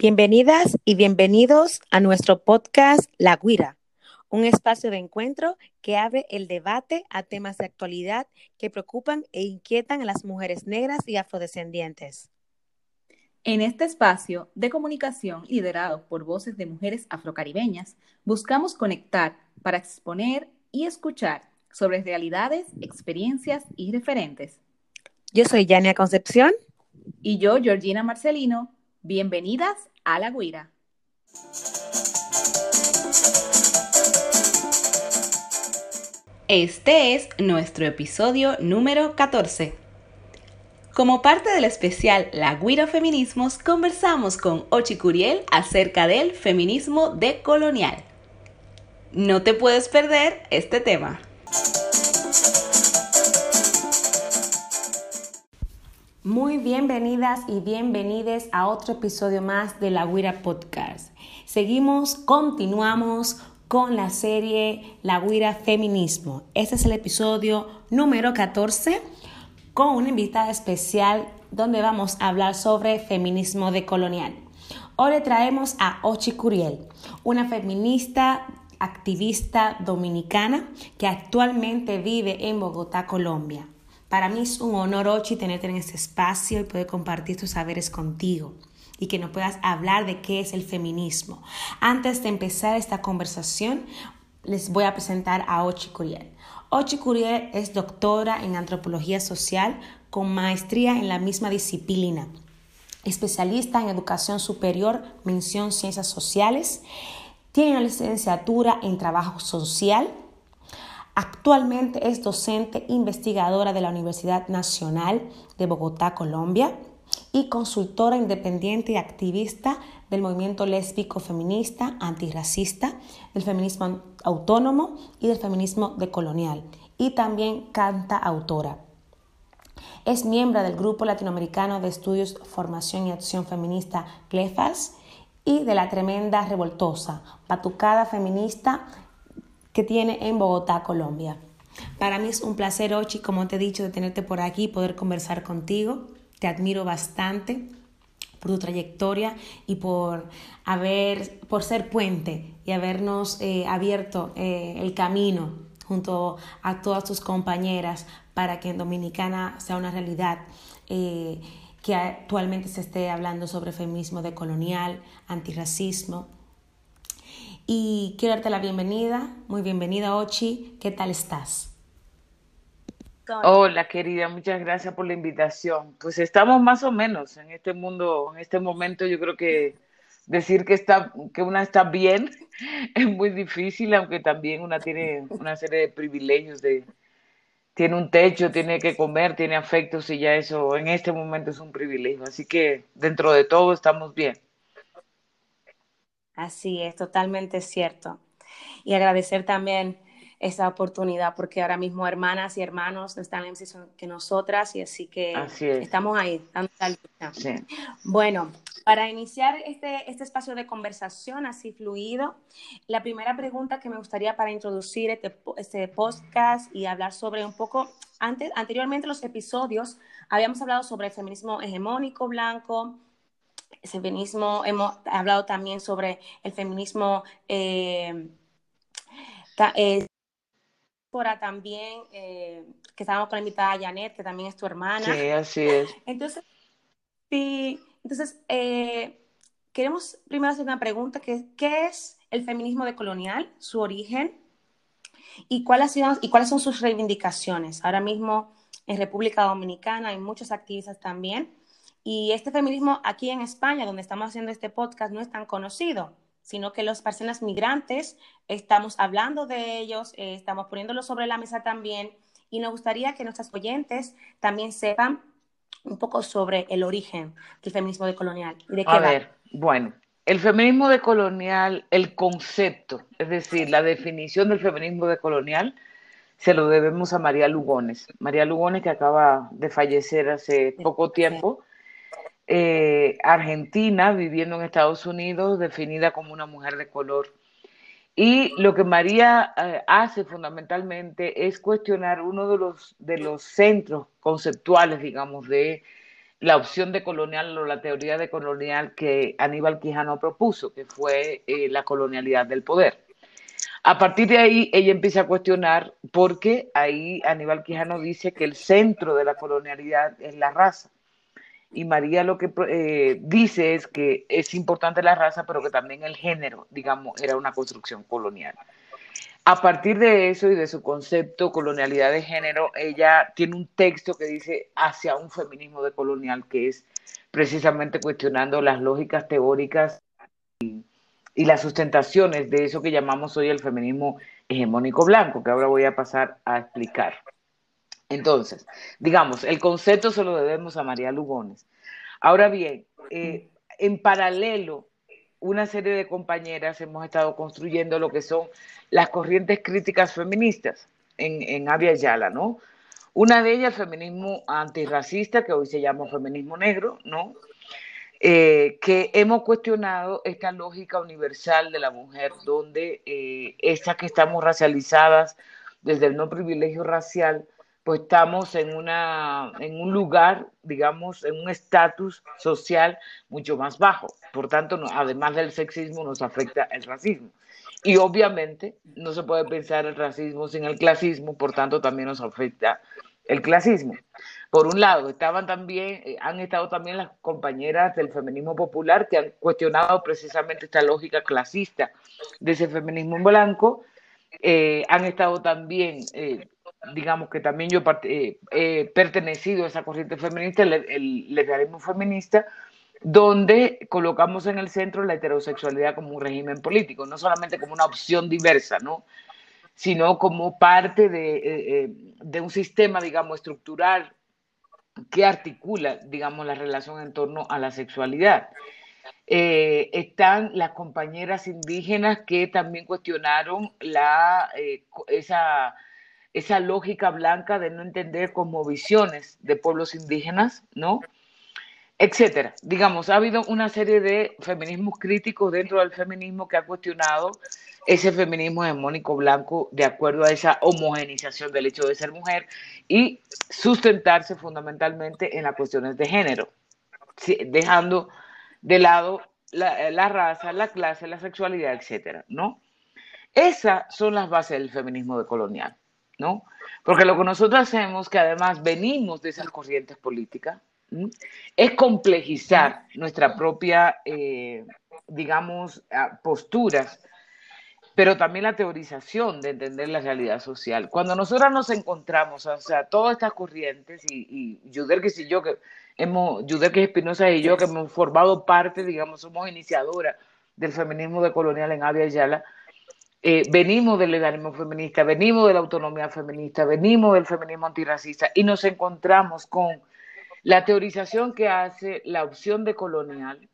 Bienvenidas y bienvenidos a nuestro podcast La Guira, un espacio de encuentro que abre el debate a temas de actualidad que preocupan e inquietan a las mujeres negras y afrodescendientes. En este espacio de comunicación liderado por voces de mujeres afrocaribeñas, buscamos conectar para exponer y escuchar sobre realidades, experiencias y referentes. Yo soy Yania Concepción. Y yo, Georgina Marcelino. Bienvenidas a La Guira. Este es nuestro episodio número 14. Como parte del especial La Guira Feminismos, conversamos con Ochi Curiel acerca del feminismo decolonial. No te puedes perder este tema. Muy bienvenidas y bienvenides a otro episodio más de la Guira Podcast. Seguimos, continuamos con la serie La Guira Feminismo. Este es el episodio número 14 con una invitada especial donde vamos a hablar sobre feminismo decolonial. Hoy le traemos a Ochi Curiel, una feminista activista dominicana que actualmente vive en Bogotá, Colombia. Para mí es un honor, Ochi, tenerte en este espacio y poder compartir tus saberes contigo y que nos puedas hablar de qué es el feminismo. Antes de empezar esta conversación, les voy a presentar a Ochi Curiel. Ochi Curiel es doctora en antropología social con maestría en la misma disciplina, especialista en educación superior, mención ciencias sociales, tiene una licenciatura en trabajo social Actualmente es docente investigadora de la Universidad Nacional de Bogotá, Colombia, y consultora independiente y activista del movimiento lésbico feminista, antirracista, del feminismo autónomo y del feminismo decolonial. Y también canta autora. Es miembro del Grupo Latinoamericano de Estudios, Formación y Acción Feminista, CLEFAS, y de la Tremenda Revoltosa, Patucada Feminista que tiene en Bogotá, Colombia. Para mí es un placer, Ochi, como te he dicho, de tenerte por aquí y poder conversar contigo. Te admiro bastante por tu trayectoria y por haber, por ser puente y habernos eh, abierto eh, el camino junto a todas tus compañeras para que en Dominicana sea una realidad eh, que actualmente se esté hablando sobre feminismo decolonial, antirracismo y quiero darte la bienvenida. Muy bienvenida, Ochi. ¿Qué tal estás? Hola, querida, muchas gracias por la invitación. Pues estamos más o menos en este mundo, en este momento. Yo creo que decir que está, que una está bien es muy difícil, aunque también una tiene una serie de privilegios de tiene un techo, tiene que comer, tiene afectos y ya eso en este momento es un privilegio. Así que dentro de todo estamos bien. Así es, totalmente cierto. Y agradecer también esa oportunidad, porque ahora mismo hermanas y hermanos están en la que nosotras, y así que estamos ahí, dando la Bueno, para iniciar este, este espacio de conversación así fluido, la primera pregunta que me gustaría para introducir este, este podcast y hablar sobre un poco, antes, anteriormente los episodios, habíamos hablado sobre el feminismo hegemónico blanco, feminismo, hemos hablado también sobre el feminismo eh, eh también, eh, que estábamos con la invitada Janet, que también es tu hermana. Sí, así es. Entonces, sí, entonces, eh, queremos primero hacer una pregunta, que ¿qué es el feminismo decolonial, su origen, y, cuáles y cuáles son sus reivindicaciones? Ahora mismo en República Dominicana hay muchos activistas también y este feminismo aquí en España, donde estamos haciendo este podcast, no es tan conocido, sino que las personas migrantes estamos hablando de ellos, eh, estamos poniéndolo sobre la mesa también, y nos gustaría que nuestras oyentes también sepan un poco sobre el origen del feminismo decolonial. De qué A ver, bueno, el feminismo decolonial, el concepto, es decir, la definición del feminismo decolonial, se lo debemos a María Lugones. María Lugones, que acaba de fallecer hace poco tiempo, eh, argentina viviendo en Estados Unidos, definida como una mujer de color. Y lo que María eh, hace fundamentalmente es cuestionar uno de los, de los centros conceptuales, digamos, de la opción de colonial o la teoría de colonial que Aníbal Quijano propuso, que fue eh, la colonialidad del poder. A partir de ahí, ella empieza a cuestionar porque ahí Aníbal Quijano dice que el centro de la colonialidad es la raza. Y María lo que eh, dice es que es importante la raza, pero que también el género, digamos, era una construcción colonial. A partir de eso y de su concepto colonialidad de género, ella tiene un texto que dice hacia un feminismo decolonial, que es precisamente cuestionando las lógicas teóricas y, y las sustentaciones de eso que llamamos hoy el feminismo hegemónico blanco, que ahora voy a pasar a explicar. Entonces, digamos, el concepto se lo debemos a María Lugones. Ahora bien, eh, en paralelo una serie de compañeras hemos estado construyendo lo que son las corrientes críticas feministas en, en Avia Yala, ¿no? Una de ellas, el feminismo antirracista, que hoy se llama feminismo negro, ¿no? Eh, que hemos cuestionado esta lógica universal de la mujer, donde eh, estas que estamos racializadas desde el no privilegio racial, pues estamos en, una, en un lugar, digamos, en un estatus social mucho más bajo. Por tanto, además del sexismo, nos afecta el racismo. Y obviamente no se puede pensar el racismo sin el clasismo, por tanto también nos afecta el clasismo. Por un lado, estaban también, eh, han estado también las compañeras del feminismo popular que han cuestionado precisamente esta lógica clasista de ese feminismo blanco. Eh, han estado también eh, digamos que también yo eh, pertenecido a esa corriente feminista, el, el feminista, donde colocamos en el centro la heterosexualidad como un régimen político, no solamente como una opción diversa, ¿no? sino como parte de, eh, eh, de un sistema, digamos, estructural que articula, digamos, la relación en torno a la sexualidad. están las compañeras indígenas que también cuestionaron la, esa esa lógica blanca de no entender como visiones de pueblos indígenas, ¿no? Etcétera. Digamos, ha habido una serie de feminismos críticos dentro del feminismo que ha cuestionado ese feminismo hegemónico blanco de acuerdo a esa homogenización del hecho de ser mujer y sustentarse fundamentalmente en las cuestiones de género, dejando de lado la, raza, la clase, la sexualidad, etcétera, ¿no? Esas son las bases del feminismo decolonial. ¿No? Porque lo que nosotros hacemos, que además venimos de esas corrientes políticas, es complejizar nuestra propia, eh, digamos, posturas, pero también la teorización de entender la realidad social. Cuando nosotras nos encontramos, o sea, todas estas corrientes, y, y Juderquis y yo, que hemos, Juderquis Espinosa y yo, que hemos formado parte, digamos, somos iniciadoras del feminismo de colonial en Avia Yala, eh, venimos del legalismo feminista, venimos de la autonomía feminista, venimos del feminismo antirracista y nos encontramos con la teorización que hace la opción de colonial,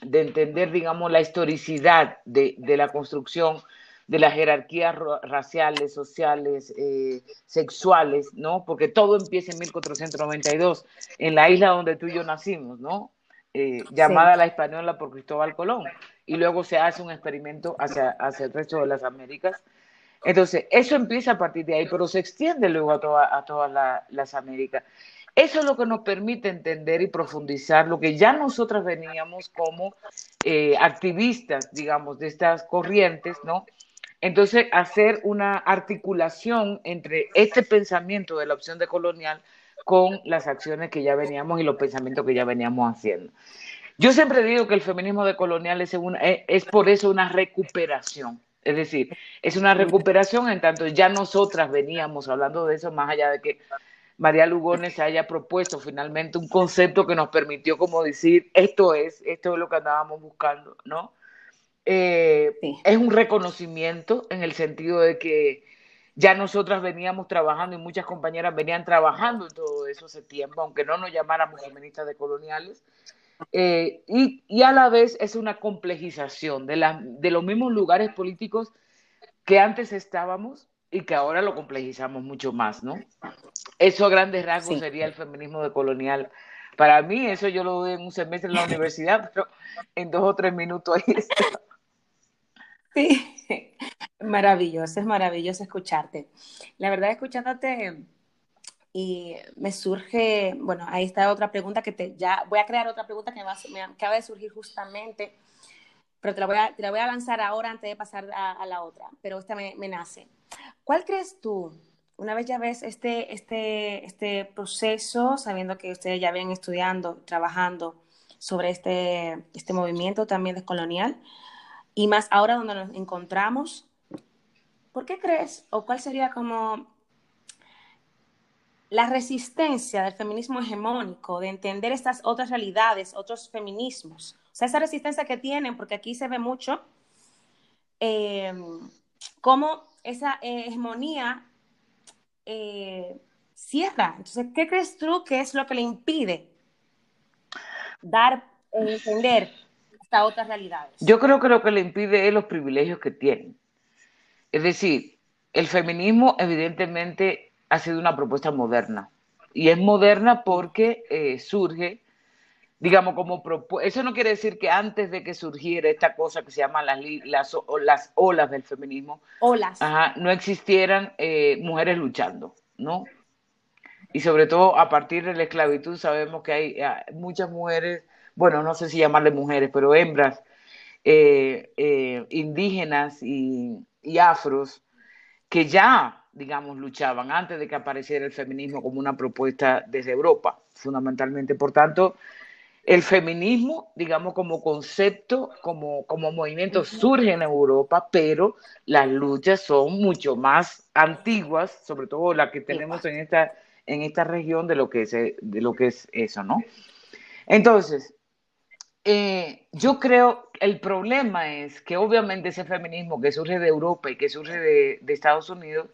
de entender, digamos, la historicidad de, la construcción de las jerarquías raciales, sociales, eh, sexuales, ¿no? Porque todo empieza en 1492, en la isla donde tú y yo nacimos, ¿no? Eh, llamada la española por Cristóbal Colón y luego se hace un experimento hacia, hacia el resto de las Américas. Entonces, eso empieza a partir de ahí, pero se extiende luego a, a todas las Américas. Eso es lo que nos permite entender y profundizar lo que ya nosotras veníamos como eh, activistas, digamos, de estas corrientes, ¿no? Entonces, hacer una articulación entre este pensamiento de la opción de colonial con las acciones que ya veníamos y los pensamientos que ya veníamos haciendo. Yo siempre digo que el feminismo decolonial es, eh, es por eso una recuperación. Es decir, es una recuperación en tanto ya nosotras veníamos hablando de eso, más allá de que María Lugones haya propuesto finalmente un concepto que nos permitió como decir, esto es, esto es lo que andábamos buscando, ¿no? Eh, es un reconocimiento en el sentido de que ya nosotras veníamos trabajando y muchas compañeras venían trabajando en todo eso hace tiempo, aunque no nos llamáramos feministas decoloniales, eh, y, a la vez es una complejización de, la, de los mismos lugares políticos que antes estábamos y que ahora lo complejizamos mucho más, ¿no? Eso a grandes rasgos sería el feminismo decolonial. Para mí, eso yo lo doy en un semestre en la universidad, pero en dos o tres minutos ahí está. Sí, maravilloso, es maravilloso escucharte. La verdad, escuchándote, Y me surge, bueno, ahí está otra pregunta que te, ya voy a crear otra pregunta que me, acaba de surgir justamente, pero te la voy a, te la voy a lanzar ahora antes de pasar a, la otra, pero esta me, me, nace. ¿Cuál crees tú, una vez ya ves este, este, este proceso, sabiendo que ustedes ya vienen estudiando, trabajando sobre este, este movimiento también descolonial, y más ahora donde nos encontramos, ¿por qué crees o cuál sería como la resistencia del feminismo hegemónico, de entender estas otras realidades, otros feminismos. O sea, esa resistencia que tienen, porque aquí se ve mucho eh, cómo esa hegemonía eh, cierra. Entonces, ¿qué crees tú que es lo que le impide dar, entender estas otras realidades? Yo creo que lo que le impide es los privilegios que tienen. Es decir, el feminismo evidentemente ha sido una propuesta moderna. Y es moderna porque eh, surge, digamos, como propuesta. Eso no quiere decir que antes de que surgiera esta cosa que se llama las, las, las olas del feminismo, olas. no existieran eh, mujeres luchando, ¿no? Y sobre todo a partir de la esclavitud sabemos que hay ah, muchas mujeres, bueno, no sé si llamarle mujeres, pero hembras eh, indígenas y, y afros que ya digamos, luchaban antes de que apareciera el feminismo como una propuesta desde Europa, fundamentalmente. Por tanto, el feminismo, digamos, como concepto, como, como movimiento, surge en Europa, pero las luchas son mucho más antiguas, sobre todo las que tenemos en esta, en esta región de lo que es, de lo que es eso, ¿no? Entonces, eh, yo creo el problema es que obviamente ese feminismo que surge de Europa y que surge de, de Estados Unidos,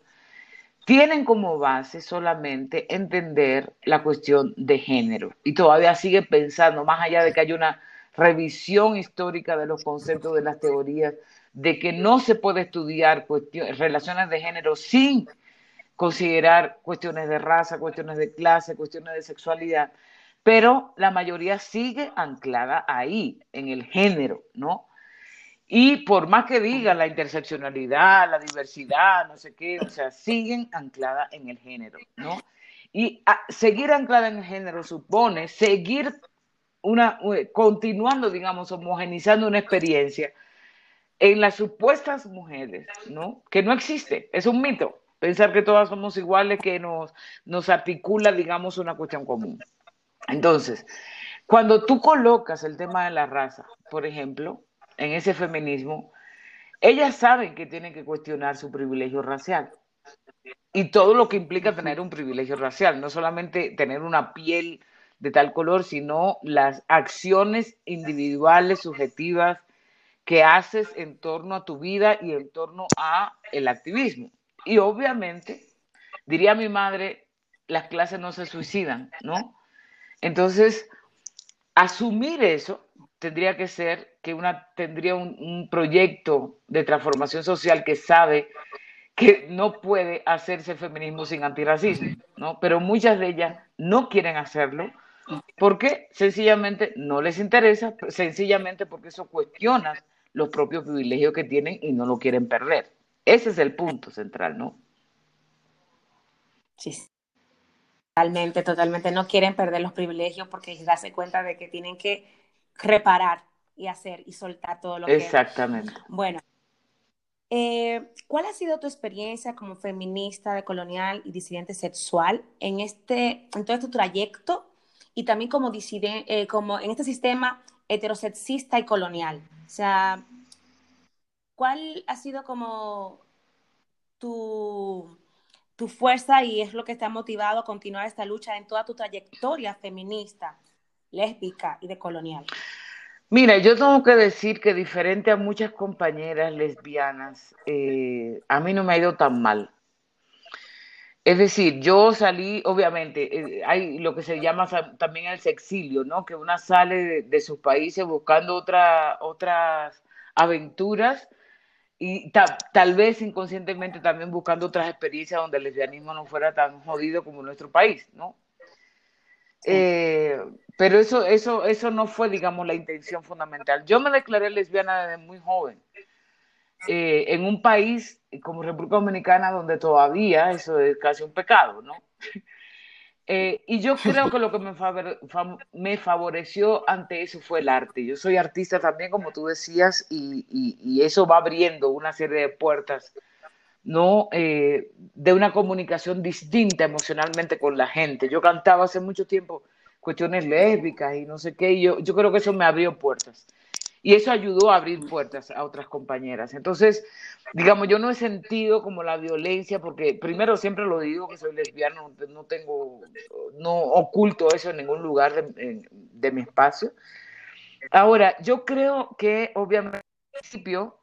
tienen como base solamente entender la cuestión de género y todavía sigue pensando, más allá de que hay una revisión histórica de los conceptos de las teorías, de que no se puede estudiar relaciones de género sin considerar cuestiones de raza, cuestiones de clase, cuestiones de sexualidad, pero la mayoría sigue anclada ahí, en el género, ¿no? Y por más que digan la interseccionalidad, la diversidad, no sé qué, o sea, siguen ancladas en el género, ¿no? Y seguir anclada en el género supone seguir una, continuando, digamos, homogenizando una experiencia en las supuestas mujeres, ¿no? Que no existe, es un mito. Pensar que todas somos iguales, que nos, nos articula, digamos, una cuestión común. Entonces, cuando tú colocas el tema de la raza, por ejemplo, en ese feminismo, ellas saben que tienen que cuestionar su privilegio racial y todo lo que implica tener un privilegio racial, no solamente tener una piel de tal color, sino las acciones individuales, subjetivas que haces en torno a tu vida y en torno a el activismo. Y obviamente, diría mi madre, las clases no se suicidan, ¿no? Entonces, asumir eso tendría que ser que una tendría un, proyecto de transformación social que sabe que no puede hacerse feminismo sin antirracismo, ¿no? Pero muchas de ellas no quieren hacerlo porque sencillamente no les interesa, sencillamente porque eso cuestiona los propios privilegios que tienen y no lo quieren perder. Ese es el punto central, ¿no? Sí, totalmente, totalmente. No quieren perder los privilegios porque se dan cuenta de que tienen que reparar y hacer y soltar todo lo que... Exactamente. Bueno, eh, ¿cuál ha sido tu experiencia como feminista, de colonial y disidente sexual en, este, en todo este trayecto y también como, disidente, eh, como en este sistema heterosexista y colonial? O sea, ¿cuál ha sido como tu, tu fuerza y es lo que te ha motivado a continuar esta lucha en toda tu trayectoria feminista? lésbica y de colonial? Mira, yo tengo que decir que diferente a muchas compañeras lesbianas, eh, a mí no me ha ido tan mal. Es decir, yo salí, obviamente, eh, hay lo que se llama también el sexilio, ¿no? Que una sale de, sus países buscando otra, otras aventuras y tal vez inconscientemente también buscando otras experiencias donde el lesbianismo no fuera tan jodido como nuestro país, ¿no? Eh, pero eso, eso, eso no fue, digamos, la intención fundamental. Yo me declaré lesbiana desde muy joven. Eh, en un país como República Dominicana donde todavía eso es casi un pecado, ¿no? Eh, y yo creo que lo que me, me, favoreció ante eso fue el arte. Yo soy artista también, como tú decías, y, y, eso va abriendo una serie de puertas, ¿no? Eh, de una comunicación distinta emocionalmente con la gente. Yo cantaba hace mucho tiempo cuestiones lésbicas y no sé qué, y yo, yo creo que eso me abrió puertas. Y eso ayudó a abrir puertas a otras compañeras. Entonces, digamos, yo no he sentido como la violencia, porque primero siempre lo digo que soy lesbiana, no, tengo, no oculto eso en ningún lugar de, de mi espacio. Ahora, yo creo que obviamente al principio,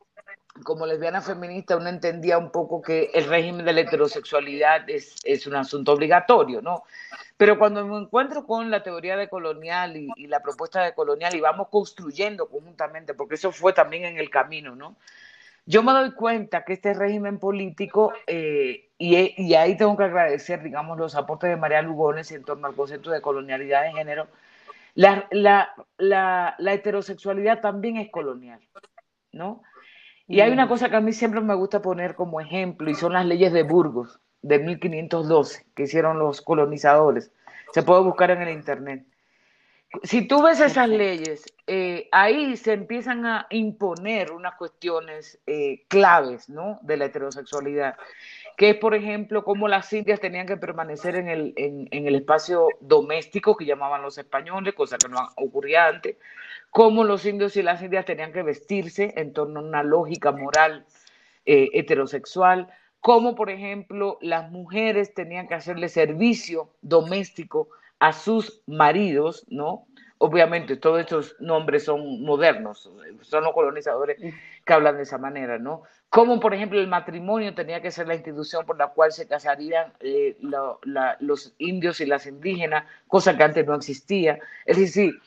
como lesbiana feminista, uno entendía un poco que el régimen de la heterosexualidad es, es un asunto obligatorio, ¿no? Pero cuando me encuentro con la teoría de colonial y, la propuesta de colonial y vamos construyendo conjuntamente, porque eso fue también en el camino, ¿no? Yo me doy cuenta que este régimen político, eh, y, ahí tengo que agradecer, digamos, los aportes de María Lugones en torno al concepto de colonialidad de género, la, la, la heterosexualidad también es colonial, ¿no? Y hay una mm. cosa que a mí siempre me gusta poner como ejemplo, y son las leyes de Burgos de 1512 que hicieron los colonizadores. Se puede buscar en el Internet. Si tú ves esas leyes, eh, ahí se empiezan a imponer unas cuestiones eh, claves ¿no? de la heterosexualidad, que es, por ejemplo, cómo las indias tenían que permanecer en el, en, el espacio doméstico que llamaban los españoles, cosa que no ocurría antes, cómo los indios y las indias tenían que vestirse en torno a una lógica moral eh, heterosexual, como por ejemplo las mujeres tenían que hacerle servicio doméstico a sus maridos, ¿no? Obviamente todos estos nombres son modernos, son los colonizadores que hablan de esa manera, ¿no? Como por ejemplo el matrimonio tenía que ser la institución por la cual se casarían eh, los indios y las indígenas, cosa que antes no existía. Es decir,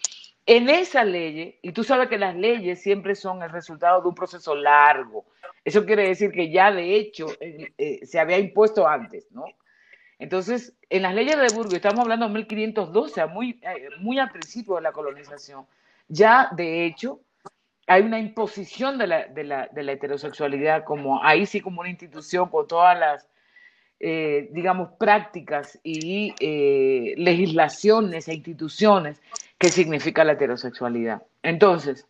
en esa ley, y tú sabes que las leyes siempre son el resultado de un proceso largo, eso quiere decir que ya de hecho eh, eh, se había impuesto antes, ¿no? Entonces, en las leyes de Burgos, estamos hablando de 1512, muy, eh, muy al principio de la colonización, ya de hecho hay una imposición de la, heterosexualidad, como ahí sí como una institución con todas las, digamos, prácticas y legislaciones e instituciones qué significa la heterosexualidad. Entonces,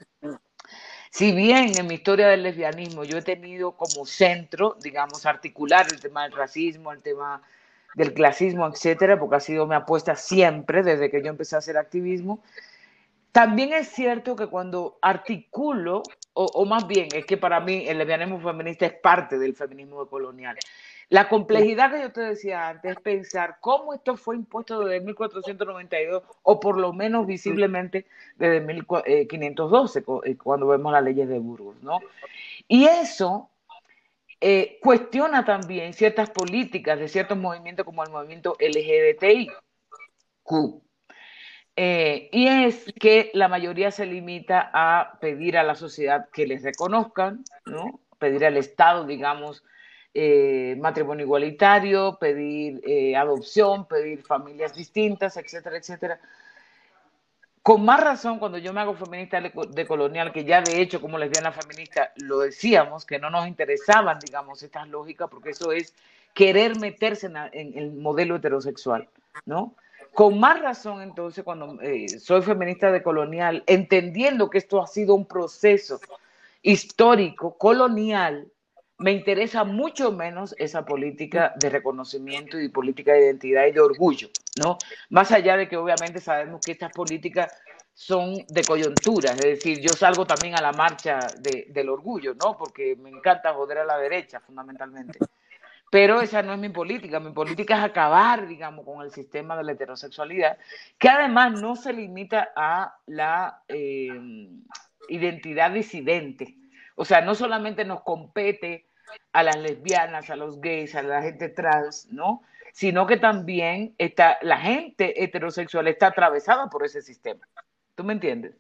si bien en mi historia del lesbianismo yo he tenido como centro, digamos, articular el tema del racismo, el tema del clasismo, etcétera, porque ha sido mi apuesta siempre desde que yo empecé a hacer activismo, también es cierto que cuando articulo, o, más bien es que para mí el lesbianismo feminista es parte del feminismo colonial. La complejidad que yo te decía antes es pensar cómo esto fue impuesto desde 1492 o por lo menos visiblemente desde 1512, eh, eh, cuando vemos las leyes de Burgos, ¿no? Y eso eh, cuestiona también ciertas políticas de ciertos movimientos como el movimiento LGBTIQ. Y es que la mayoría se limita a pedir a la sociedad que les reconozcan, ¿no? Pedir al Estado, digamos, eh, matrimonio igualitario, pedir eh, adopción, pedir familias distintas, etcétera, etcétera. Con más razón, cuando yo me hago feminista de colonial, que ya de hecho como lesbiana feminista lo decíamos, que no nos interesaban, digamos, estas lógicas, porque eso es querer meterse en, el modelo heterosexual, ¿no? Con más razón, entonces, cuando eh, soy feminista de colonial, entendiendo que esto ha sido un proceso histórico, colonial, me interesa mucho menos esa política de reconocimiento y política de identidad y de orgullo, ¿no? Más allá de que obviamente sabemos que estas políticas son de coyuntura, es decir, yo salgo también a la marcha del orgullo, ¿no? Porque me encanta joder a la derecha, fundamentalmente. Pero esa no es mi política, mi política es acabar, digamos, con el sistema de la heterosexualidad, que además no se limita a la eh, identidad disidente. O sea, no solamente nos compete a las lesbianas, a los gays, a la gente trans, ¿no? Sino que también está, la gente heterosexual está atravesada por ese sistema. ¿Tú me entiendes?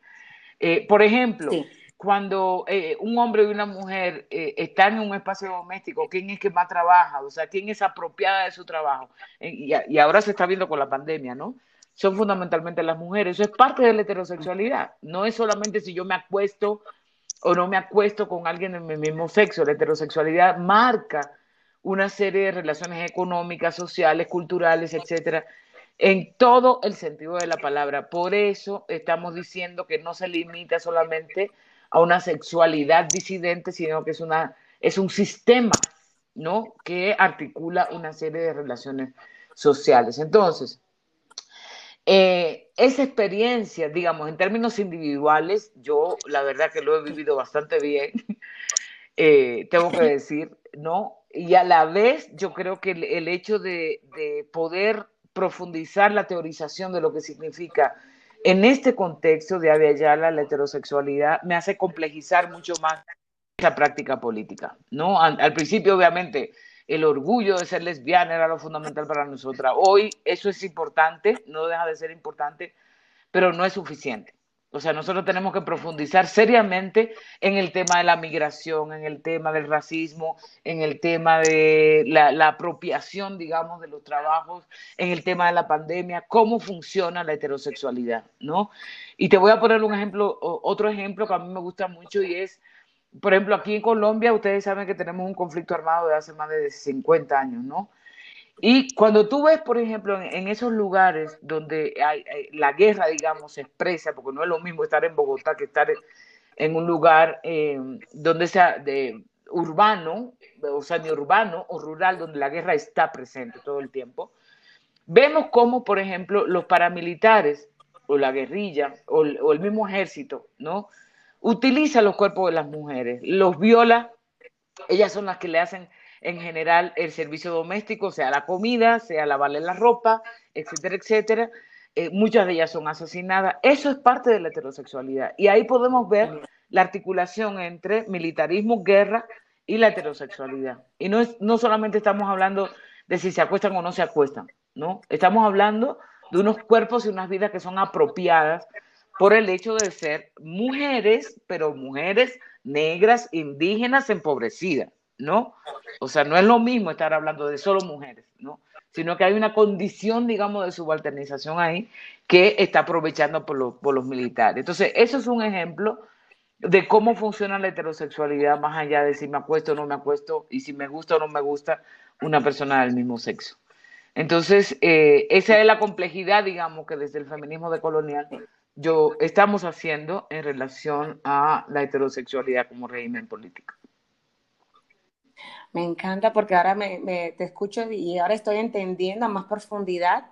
Eh, por ejemplo, cuando eh, un hombre y una mujer eh, están en un espacio doméstico, ¿quién es que más trabaja? O sea, ¿quién es apropiada de su trabajo? Y, y ahora se está viendo con la pandemia, ¿no? Son fundamentalmente las mujeres. Eso es parte de la heterosexualidad. No es solamente si yo me acuesto o no me acuesto con alguien de mi mismo sexo. La heterosexualidad marca una serie de relaciones económicas, sociales, culturales, etcétera, en todo el sentido de la palabra. Por eso estamos diciendo que no se limita solamente a una sexualidad disidente, sino que es, una, es un sistema ¿no? que articula una serie de relaciones sociales. Entonces, eh, esa experiencia, digamos, en términos individuales, yo la verdad que lo he vivido bastante bien, eh, tengo que decir, ¿no? Y a la vez yo creo que el, hecho de, de poder profundizar la teorización de lo que significa en este contexto de Ayala la heterosexualidad me hace complejizar mucho más esa práctica política, ¿no? Al, principio, obviamente, el orgullo de ser lesbiana era lo fundamental para nosotras. Hoy eso es importante, no deja de ser importante, pero no es suficiente. O sea, nosotros tenemos que profundizar seriamente en el tema de la migración, en el tema del racismo, en el tema de la, apropiación, digamos, de los trabajos, en el tema de la pandemia, cómo funciona la heterosexualidad, ¿no? Y te voy a poner un ejemplo, otro ejemplo que a mí me gusta mucho y es, por ejemplo, aquí en Colombia, ustedes saben que tenemos un conflicto armado de hace más de 50 años, ¿no? Y cuando tú ves, por ejemplo, en, esos lugares donde hay, la guerra, digamos, se expresa, porque no es lo mismo estar en Bogotá que estar en un lugar eh, donde sea de urbano, o sea, ni urbano o rural, donde la guerra está presente todo el tiempo, vemos cómo, por ejemplo, los paramilitares o la guerrilla o, o el mismo ejército, ¿no? Utiliza los cuerpos de las mujeres, los viola, ellas son las que le hacen en general el servicio doméstico, sea la comida, sea lavarle la ropa, etcétera, etcétera. Eh, muchas de ellas son asesinadas. Eso es parte de la heterosexualidad. Y ahí podemos ver la articulación entre militarismo, guerra y la heterosexualidad. Y no, es, no solamente estamos hablando de si se acuestan o no se acuestan, ¿no? Estamos hablando de unos cuerpos y unas vidas que son apropiadas por el hecho de ser mujeres, pero mujeres negras, indígenas, empobrecidas. ¿No? O sea, no es lo mismo estar hablando de solo mujeres, ¿no? Sino que hay una condición, digamos, de subalternización ahí que está aprovechando por, por los militares. Entonces, eso es un ejemplo de cómo funciona la heterosexualidad más allá de si me acuesto o no me acuesto y si me gusta o no me gusta una persona del mismo sexo. Entonces, eh, esa es la complejidad, digamos, que desde el feminismo decolonial yo estamos haciendo en relación a la heterosexualidad como régimen político. Me encanta porque ahora me, te escucho y ahora estoy entendiendo a más profundidad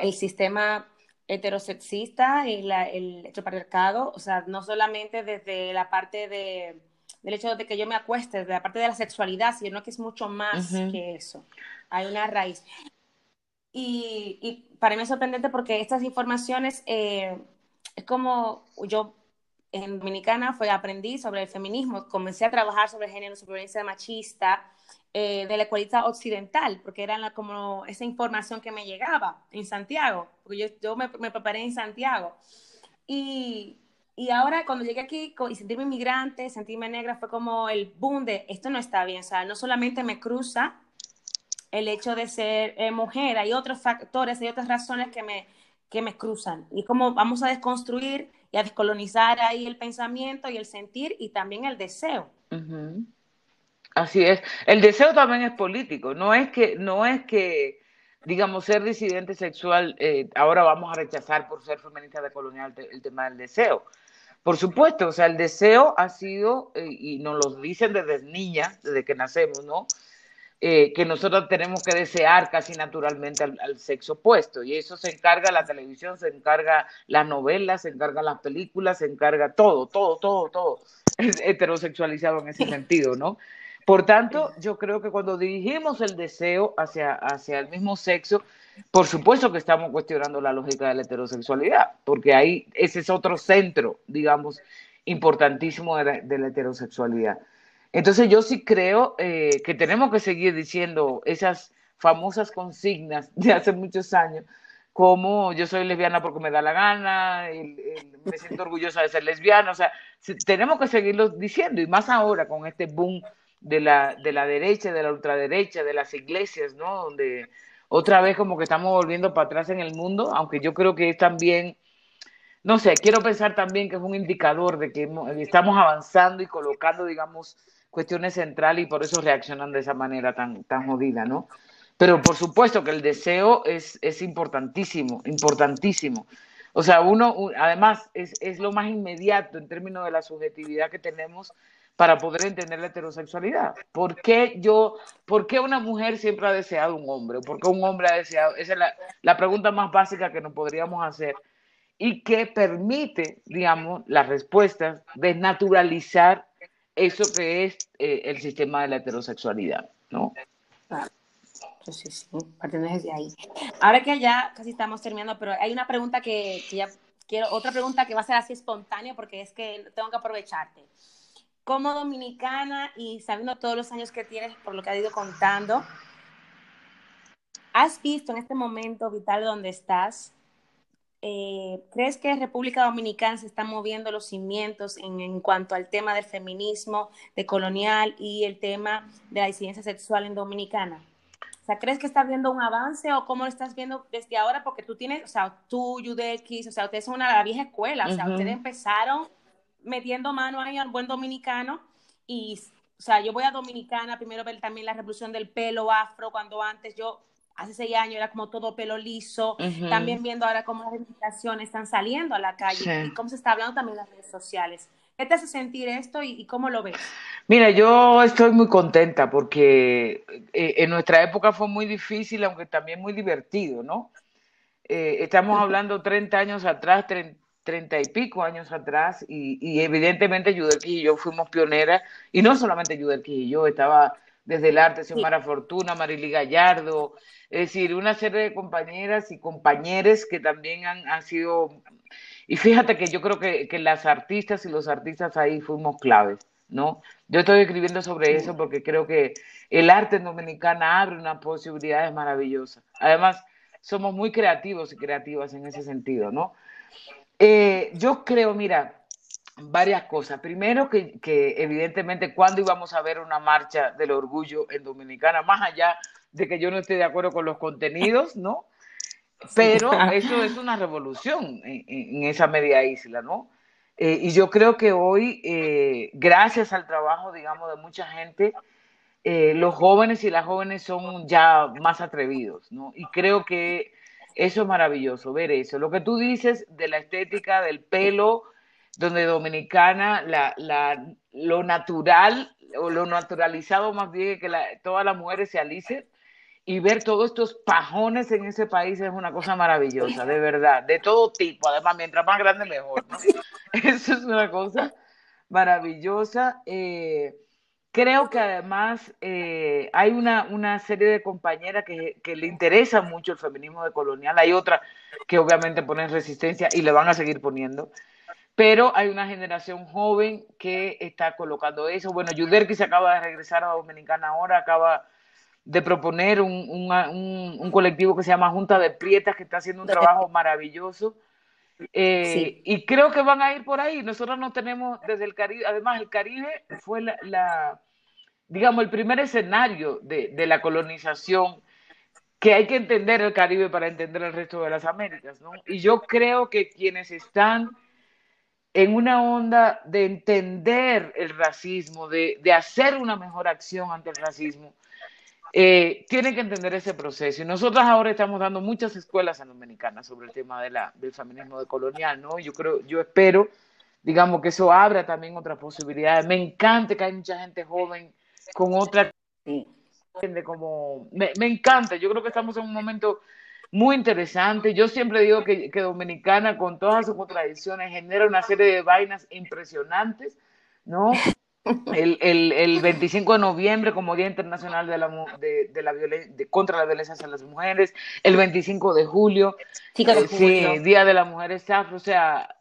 el sistema heterosexista y el heteropatriarcado, o sea, no solamente desde la parte de, del hecho de que yo me acueste, desde la parte de la sexualidad, sino que es mucho más que eso. Hay una raíz. Y, y, para mí es sorprendente porque estas informaciones eh, es como yo en Dominicana fue aprendí sobre el feminismo, comencé a trabajar sobre género, sobre violencia machista, eh, de la escuelita occidental, porque era como esa información que me llegaba en Santiago, porque yo, yo me, me, preparé en Santiago. Y, y, ahora cuando llegué aquí y sentirme inmigrante, sentirme negra, fue como el boom de esto no está bien, o sea, no solamente me cruza el hecho de ser eh, mujer, hay otros factores, hay otras razones que me, que me cruzan. Y como vamos a desconstruir y a descolonizar ahí el pensamiento y el sentir y también el deseo. Así es. El deseo también es político. No es que, no es que digamos, ser disidente sexual, eh, ahora vamos a rechazar por ser feminista de colonial el tema del deseo. Por supuesto, o sea, el deseo ha sido, eh, y nos lo dicen desde niñas, desde que nacemos, ¿no? Eh, que nosotros tenemos que desear casi naturalmente al, sexo opuesto. Y eso se encarga la televisión, se encarga las novelas, se encarga las películas, se encarga todo, todo, todo, todo. Heterosexualizado en ese sentido, ¿no? Por tanto, yo creo que cuando dirigimos el deseo hacia, hacia el mismo sexo, por supuesto que estamos cuestionando la lógica de la heterosexualidad, porque ahí ese es otro centro, digamos, importantísimo de la heterosexualidad. Entonces yo sí creo eh, que tenemos que seguir diciendo esas famosas consignas de hace muchos años, como yo soy lesbiana porque me da la gana, me siento orgullosa de ser lesbiana, o sea, tenemos que seguirlo diciendo, y más ahora con este boom de la, de la derecha, de la ultraderecha, de las iglesias, ¿no? Donde otra vez como que estamos volviendo para atrás en el mundo, aunque yo creo que es también, no sé, quiero pensar también que es un indicador de que estamos avanzando y colocando, digamos, cuestiones centrales y por eso reaccionan de esa manera tan, tan jodida, ¿no? Pero por supuesto que el deseo es, es importantísimo, importantísimo. O sea, uno, además, es, es, lo más inmediato en términos de la subjetividad que tenemos para poder entender la heterosexualidad. ¿Por qué yo, por qué una mujer siempre ha deseado un hombre? ¿Por qué un hombre ha deseado? Esa es la, la pregunta más básica que nos podríamos hacer y que permite, digamos, las respuestas de naturalizar eso que es eh, el sistema de la heterosexualidad, ¿no? Claro. Sí, sí, partiendo desde ahí. Ahora que ya casi estamos terminando, pero hay una pregunta que, que ya quiero, otra pregunta que va a ser así espontánea porque es que tengo que aprovecharte. Como dominicana y sabiendo todos los años que tienes por lo que has ido contando, ¿has visto en este momento vital donde estás eh, ¿crees que República Dominicana se están moviendo los cimientos en, cuanto al tema del feminismo, de colonial y el tema de la disidencia sexual en Dominicana? O sea, ¿crees que está viendo un avance o cómo lo estás viendo desde ahora? Porque tú tienes, o sea, tú, Yudex, o sea, ustedes son una la vieja escuela, o sea, ustedes empezaron metiendo mano ahí al buen dominicano y, o sea, yo voy a Dominicana, primero ver también la revolución del pelo afro, cuando antes yo hace seis años era como todo pelo liso, también viendo ahora cómo las reivindicaciones están saliendo a la calle y cómo se está hablando también en las redes sociales. ¿Qué te hace sentir esto y, cómo lo ves? Mira, yo estoy muy contenta porque eh, en nuestra época fue muy difícil, aunque también muy divertido, ¿no? Eh, estamos hablando 30 años atrás, 30, y pico años atrás, y, y evidentemente Yudelki y yo fuimos pioneras, y no solamente Yudelki y yo, estaba desde el arte, Xiomara Fortuna, Marily Gallardo, es decir, una serie de compañeras y compañeros que también han, han sido, y fíjate que yo creo que, que, las artistas y los artistas ahí fuimos claves, ¿no? Yo estoy escribiendo sobre eso porque creo que el arte Dominicana abre unas posibilidades maravillosas. Además, somos muy creativos y creativas en ese sentido, ¿no? Eh, yo creo, mira, varias cosas. Primero, que, que, evidentemente, cuando íbamos a ver una marcha del orgullo en Dominicana, más allá de que yo no esté de acuerdo con los contenidos, ¿no? Pero eso es una revolución en, en esa media isla, ¿no? Eh, y yo creo que hoy, eh, gracias al trabajo, digamos, de mucha gente, eh, los jóvenes y las jóvenes son ya más atrevidos, ¿no? Y creo que eso es maravilloso, ver eso. Lo que tú dices de la estética, del pelo, donde Dominicana, la, la, lo natural o lo naturalizado más bien que la, todas las mujeres se alicen y ver todos estos pajones en ese país es una cosa maravillosa, de verdad, de todo tipo, además, mientras más grande mejor, ¿no? Eso es una cosa maravillosa. Eh, creo que además eh, hay una, una, serie de compañeras que, que, le interesa mucho el feminismo decolonial, hay otras que obviamente ponen resistencia y le van a seguir poniendo pero hay una generación joven que está colocando eso. Bueno, que se acaba de regresar a Dominicana ahora, acaba de proponer un, un, un, colectivo que se llama Junta de Prietas, que está haciendo un trabajo maravilloso. Eh, sí. Y creo que van a ir por ahí. Nosotros no tenemos desde el Caribe, además el Caribe fue la, la digamos, el primer escenario de, de, la colonización, que hay que entender el Caribe para entender el resto de las Américas, ¿no? Y yo creo que quienes están en una onda de entender el racismo, de, de hacer una mejor acción ante el racismo, eh, tienen que entender ese proceso. Y nosotros ahora estamos dando muchas escuelas en Dominicana sobre el tema de la, del feminismo decolonial, ¿no? Yo creo, yo espero, digamos, que eso abra también otras posibilidades. Me encanta que hay mucha gente joven con otra... Como, me, me encanta, yo creo que estamos en un momento muy interesante. Yo siempre digo que, que, Dominicana, con todas sus contradicciones, genera una serie de vainas impresionantes, ¿no? El, el, el 25 de noviembre como Día Internacional de la, de, de la de, contra la violencia hacia las mujeres, el 25 de julio, sí, de julio. Sí, Día de las Mujeres Afro, o sea,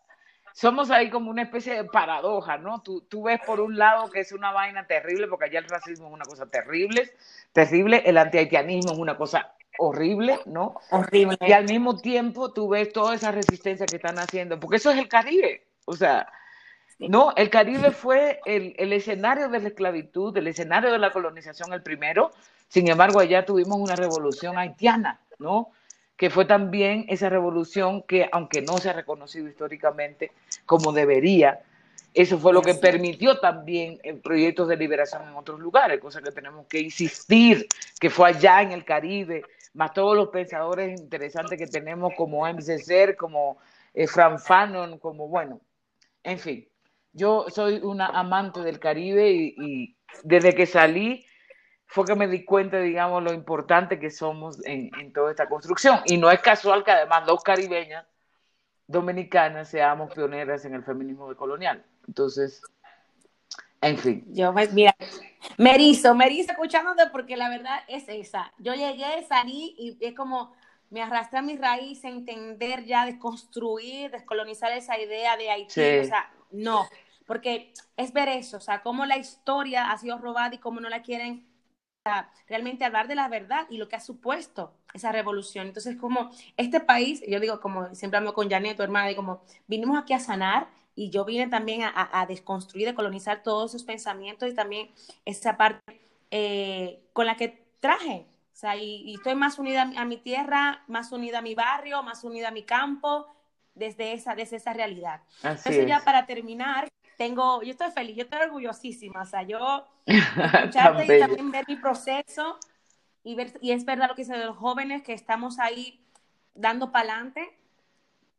somos ahí como una especie de paradoja, ¿no? Tú, tú ves por un lado que es una vaina terrible, porque allá el racismo es una cosa terrible, terrible, el antihaitianismo es una cosa horrible, ¿no? Horrible. Y al mismo tiempo tú ves toda esa resistencia que están haciendo, porque eso es el Caribe, o sea, no, el Caribe fue el, el, escenario de la esclavitud, el escenario de la colonización el primero, sin embargo allá tuvimos una revolución haitiana, ¿no? Que fue también esa revolución que, aunque no se ha reconocido históricamente como debería, eso fue lo que permitió también proyectos de liberación en otros lugares, cosa que tenemos que insistir, que fue allá en el Caribe, más todos los pensadores interesantes que tenemos como MCC, como eh, Fran Fanon, como bueno, en fin. Yo soy una amante del Caribe y, desde que salí fue que me di cuenta, digamos, lo importante que somos en, en, toda esta construcción. Y no es casual que además dos caribeñas dominicanas seamos pioneras en el feminismo decolonial. Entonces, en fin. Yo, mira, me erizo, me erizo escuchándote porque la verdad es esa. Yo llegué, salí y es como me arrastré a mis raíces, entender ya, desconstruir, descolonizar esa idea de Haití. O sea, no, porque es ver eso, o sea, cómo la historia ha sido robada y cómo no la quieren realmente hablar de la verdad y lo que ha supuesto esa revolución. Entonces, como este país, yo digo, como siempre hablo con Janet, tu hermana, y como vinimos aquí a sanar y yo vine también a, a desconstruir, a colonizar todos esos pensamientos y también esa parte eh, con la que traje. O sea, y, estoy más unida a, mi tierra, más unida a mi barrio, más unida a mi campo, desde esa, desde esa realidad. Entonces, ya para terminar, tengo, yo estoy feliz, yo estoy orgullosísima. O sea, yo escucharte y también ver mi proceso y, ver, y es verdad lo que dicen los jóvenes que estamos ahí dando para adelante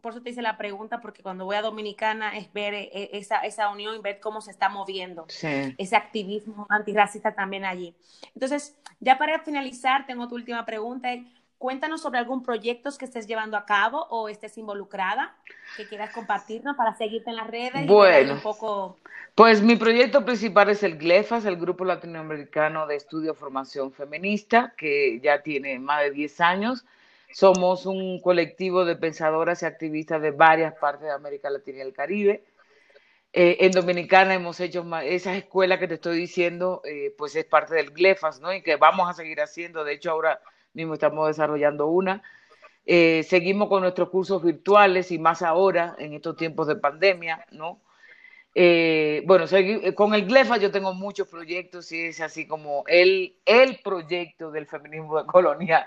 por eso te hice la pregunta, porque cuando voy a Dominicana es ver eh, esa, esa unión y ver cómo se está moviendo ese activismo antirracista también allí. Entonces, ya para finalizar, tengo tu última pregunta. Cuéntanos sobre algún proyecto que estés llevando a cabo o estés involucrada, que quieras compartirnos para seguirte en las redes. Bueno, un poco... pues mi proyecto principal es el GLEFAS, el Grupo Latinoamericano de Estudio Formación Feminista, que ya tiene más de 10 años somos un colectivo de pensadoras y activistas de varias partes de América Latina y el Caribe. Eh, en Dominicana hemos hecho esa escuela que te estoy diciendo, eh, pues es parte del GLEFAS, ¿no? Y que vamos a seguir haciendo. De hecho, ahora mismo estamos desarrollando una. Eh, seguimos con nuestros cursos virtuales y más ahora, en estos tiempos de pandemia, ¿no? Eh, bueno, eh, con el GLEFA yo tengo muchos proyectos y es así como el, el proyecto del feminismo colonial,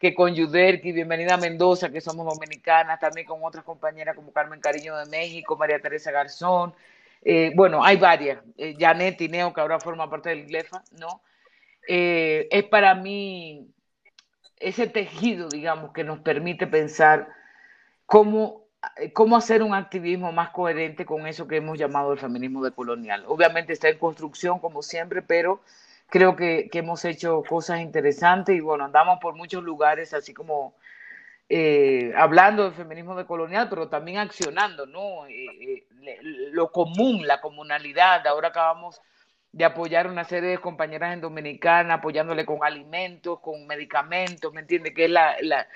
que con Yuderki, Bienvenida Mendoza, que somos dominicanas, también con otras compañeras como Carmen Cariño de México, María Teresa Garzón, eh, bueno, hay varias, Janet Tineo, que ahora forma parte del GLEFA, ¿no? es para mí ese tejido, digamos, que nos permite pensar cómo eh, cómo hacer un activismo más coherente con eso que hemos llamado el feminismo decolonial. Obviamente está en construcción, como siempre, pero creo que, hemos hecho cosas interesantes y bueno, andamos por muchos lugares, así como eh, hablando del feminismo decolonial, pero también accionando, ¿no? Eh, lo común, la comunalidad. Ahora acabamos de apoyar una serie de compañeras en Dominicana, apoyándole con alimentos, con medicamentos, ¿me entiende? Que es la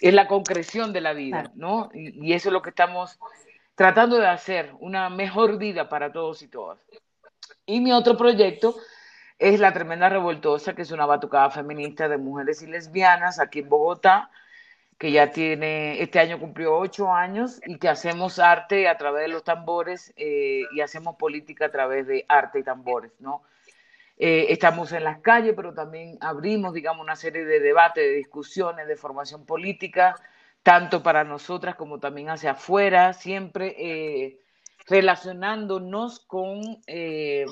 es la concreción de la vida, ¿no? Y, eso es lo que estamos tratando de hacer, una mejor vida para todos y todas. Y mi otro proyecto es La Tremenda Revoltosa, que es una batucada feminista de mujeres y lesbianas aquí en Bogotá, que ya tiene, este año cumplió ocho años y que hacemos arte a través de los tambores eh, y hacemos política a través de arte y tambores, ¿no? Eh, estamos en las calles, pero también abrimos, digamos, una serie de debates, de discusiones, de formación política, tanto para nosotras como también hacia afuera, siempre eh, relacionándonos con, eh,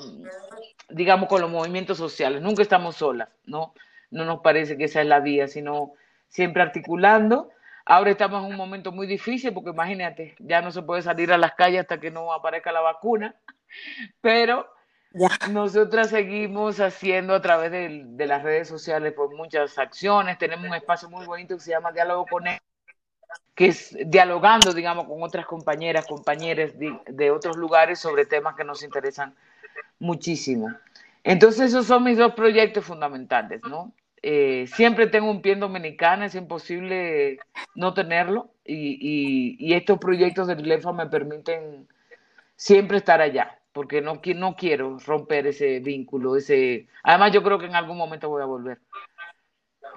digamos, con los movimientos sociales. Nunca estamos solas, ¿no? No nos parece que esa es la vía, sino siempre articulando. Ahora estamos en un momento muy difícil porque imagínate, ya no se puede salir a las calles hasta que no aparezca la vacuna, pero nosotras seguimos haciendo a través de, las redes sociales por pues, muchas acciones. Tenemos un espacio muy bonito que se llama Diálogo con él, que es dialogando, digamos, con otras compañeras, compañeros de, otros lugares sobre temas que nos interesan muchísimo. Entonces, esos son mis dos proyectos fundamentales, ¿no? Eh, siempre tengo un pie en Dominicana, es imposible no tenerlo, y, estos proyectos del LEFA me permiten siempre estar allá porque no, no quiero romper ese vínculo, ese... Además yo creo que en algún momento voy a volver.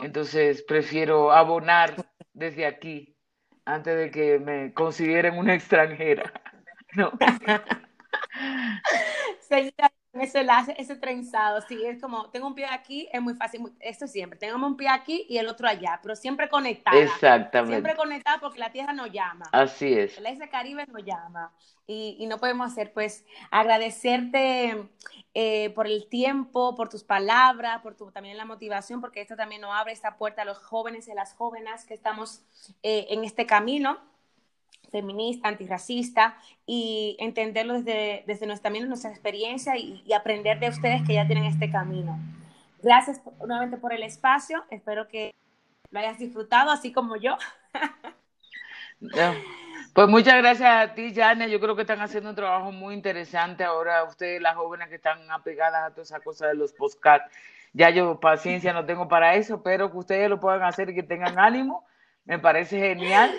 Entonces prefiero abonar desde aquí antes de que me consideren una extranjera. No. ese trenzado, sí, es como, tengo un pie aquí, es muy fácil, esto siempre, tengo un pie aquí y el otro allá, pero siempre conectada. Exactamente. Siempre conectada porque la tierra nos llama. Así es. El ese Caribe nos llama. Y, y, no podemos hacer, pues, agradecerte eh, por el tiempo, por tus palabras, por tu, también la motivación, porque esto también nos abre esta puerta a los jóvenes y a las jóvenes que estamos eh, en este camino feminista, antirracista y entenderlo desde, desde nuestra, también nuestra experiencia y, aprender de ustedes que ya tienen este camino. Gracias nuevamente por el espacio, espero que lo hayas disfrutado así como yo. Pues muchas gracias a ti, Jania. Yo creo que están haciendo un trabajo muy interesante ahora ustedes, las jóvenes que están apegadas a toda esa cosa de los postcards. Ya yo paciencia no tengo para eso, pero que ustedes lo puedan hacer y que tengan ánimo, me parece genial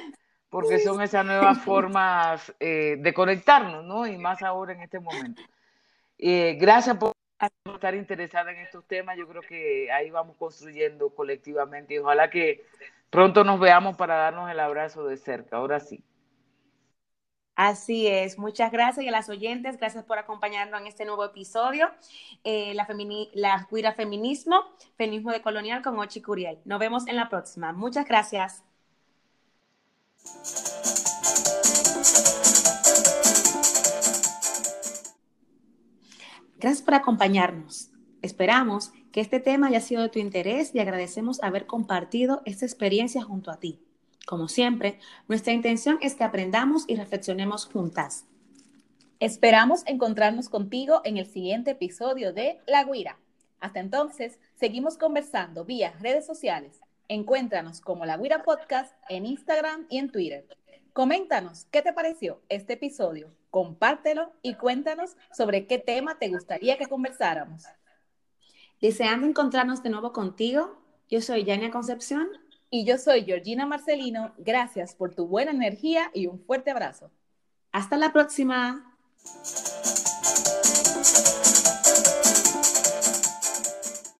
porque son esas nuevas formas eh, de conectarnos, ¿no? Y más ahora en este momento. Eh, gracias por estar interesada en estos temas. Yo creo que ahí vamos construyendo colectivamente y ojalá que pronto nos veamos para darnos el abrazo de cerca. Ahora sí. Así es, muchas gracias y a las oyentes, gracias por acompañarnos en este nuevo episodio, eh, la, la Cuira Feminismo, Feminismo de Colonial con Ochi Curiel. Nos vemos en la próxima. Muchas gracias. Gracias por acompañarnos. Esperamos que este tema haya sido de tu interés y agradecemos haber compartido esta experiencia junto a ti. Como siempre, nuestra intención es que aprendamos y reflexionemos juntas. Esperamos encontrarnos contigo en el siguiente episodio de La Guira. Hasta entonces, seguimos conversando vía redes sociales. Encuéntranos como La Guira Podcast en Instagram y en Twitter. Coméntanos qué te pareció este episodio, compártelo y cuéntanos sobre qué tema te gustaría que conversáramos. Deseando encontrarnos de nuevo contigo, yo soy Yania Concepción y yo soy Georgina Marcelino. Gracias por tu buena energía y un fuerte abrazo. Hasta la próxima.